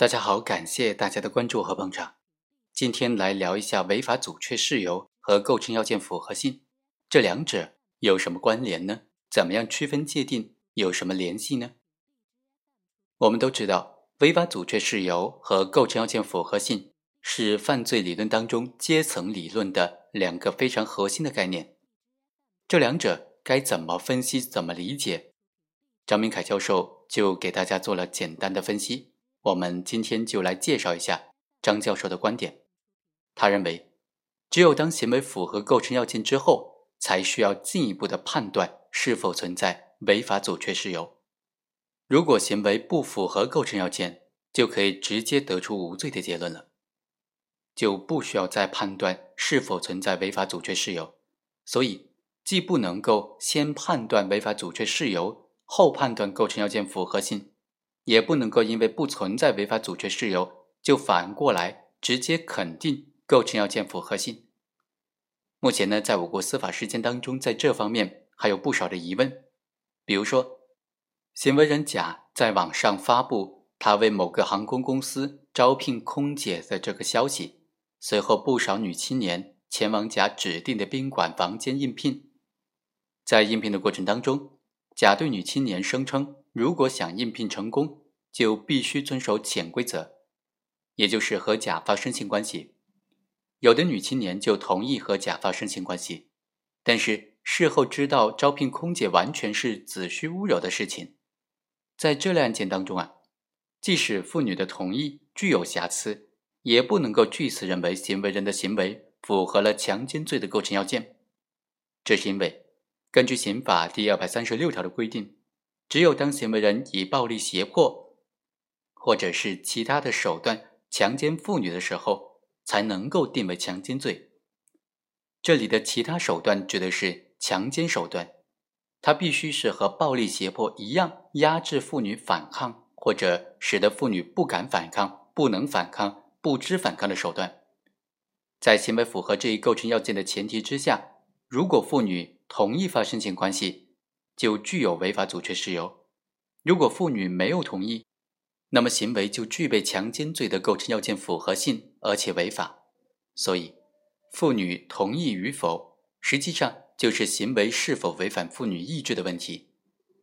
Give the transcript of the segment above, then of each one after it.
大家好，感谢大家的关注和捧场。今天来聊一下违法阻却事由和构成要件符合性，这两者有什么关联呢？怎么样区分界定？有什么联系呢？我们都知道，违法阻却事由和构成要件符合性是犯罪理论当中阶层理论的两个非常核心的概念。这两者该怎么分析、怎么理解？张明凯教授就给大家做了简单的分析。我们今天就来介绍一下张教授的观点。他认为，只有当行为符合构成要件之后，才需要进一步的判断是否存在违法阻却事由。如果行为不符合构成要件，就可以直接得出无罪的结论了，就不需要再判断是否存在违法阻却事由。所以，既不能够先判断违法阻却事由，后判断构成要件符合性。也不能够因为不存在违法阻却事由，就反过来直接肯定构成要件符合性。目前呢，在我国司法实践当中，在这方面还有不少的疑问。比如说，行为人甲在网上发布他为某个航空公司招聘空姐的这个消息，随后不少女青年前往甲指定的宾馆房间应聘。在应聘的过程当中，甲对女青年声称。如果想应聘成功，就必须遵守潜规则，也就是和甲发生性关系。有的女青年就同意和甲发生性关系，但是事后知道招聘空姐完全是子虚乌有的事情。在这类案件当中啊，即使妇女的同意具有瑕疵，也不能够据此认为行为人的行为符合了强奸罪的构成要件。这是因为根据刑法第二百三十六条的规定。只有当行为人以暴力胁迫，或者是其他的手段强奸妇女的时候，才能够定为强奸罪。这里的其他手段指的是强奸手段，它必须是和暴力胁迫一样压制妇女反抗，或者使得妇女不敢反抗、不能反抗、不知反抗的手段。在行为符合这一构成要件的前提之下，如果妇女同意发生性关系，就具有违法阻却事由。如果妇女没有同意，那么行为就具备强奸罪的构成要件符合性，而且违法。所以，妇女同意与否，实际上就是行为是否违反妇女意志的问题。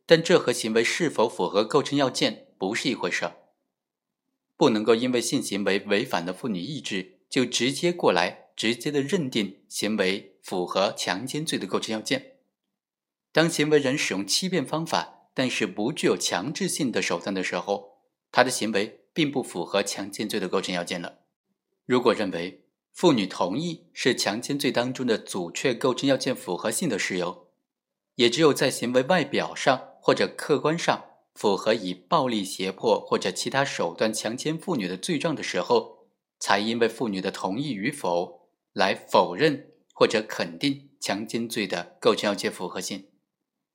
但这和行为是否符合构成要件不是一回事儿。不能够因为性行为违反了妇女意志，就直接过来直接的认定行为符合强奸罪的构成要件。当行为人使用欺骗方法，但是不具有强制性的手段的时候，他的行为并不符合强奸罪的构成要件了。如果认为妇女同意是强奸罪当中的阻却构成要件符合性的事由，也只有在行为外表上或者客观上符合以暴力胁迫或者其他手段强奸妇女的罪状的时候，才因为妇女的同意与否来否认或者肯定强奸罪的构成要件符合性。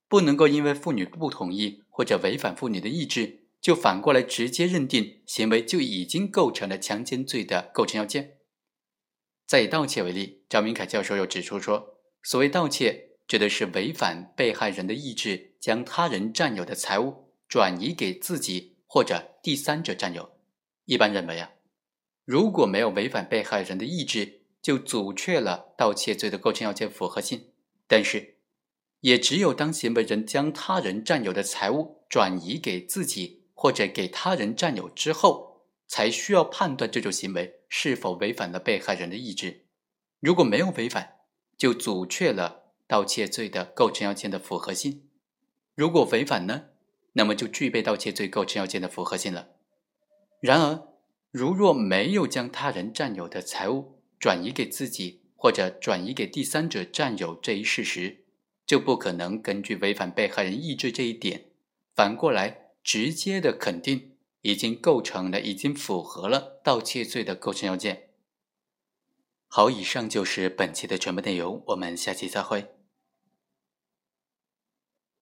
不能够因为妇女不同意或者违反妇女的意志，就反过来直接认定行为就已经构成了强奸罪的构成要件。再以盗窃为例，张明凯教授又指出说，所谓盗窃，指的是违反被害人的意志，将他人占有的财物转移给自己或者第三者占有。一般认为啊，如果没有违反被害人的意志，就阻却了盗窃罪的构成要件符合性。但是。也只有当行为人将他人占有的财物转移给自己或者给他人占有之后，才需要判断这种行为是否违反了被害人的意志。如果没有违反，就阻却了盗窃罪的构成要件的符合性；如果违反呢，那么就具备盗窃罪构成要件的符合性了。然而，如若没有将他人占有的财物转移给自己或者转移给第三者占有这一事实，就不可能根据违反被害人意志这一点，反过来直接的肯定已经构成了、已经符合了盗窃罪的构成要件。好，以上就是本期的全部内容，我们下期再会。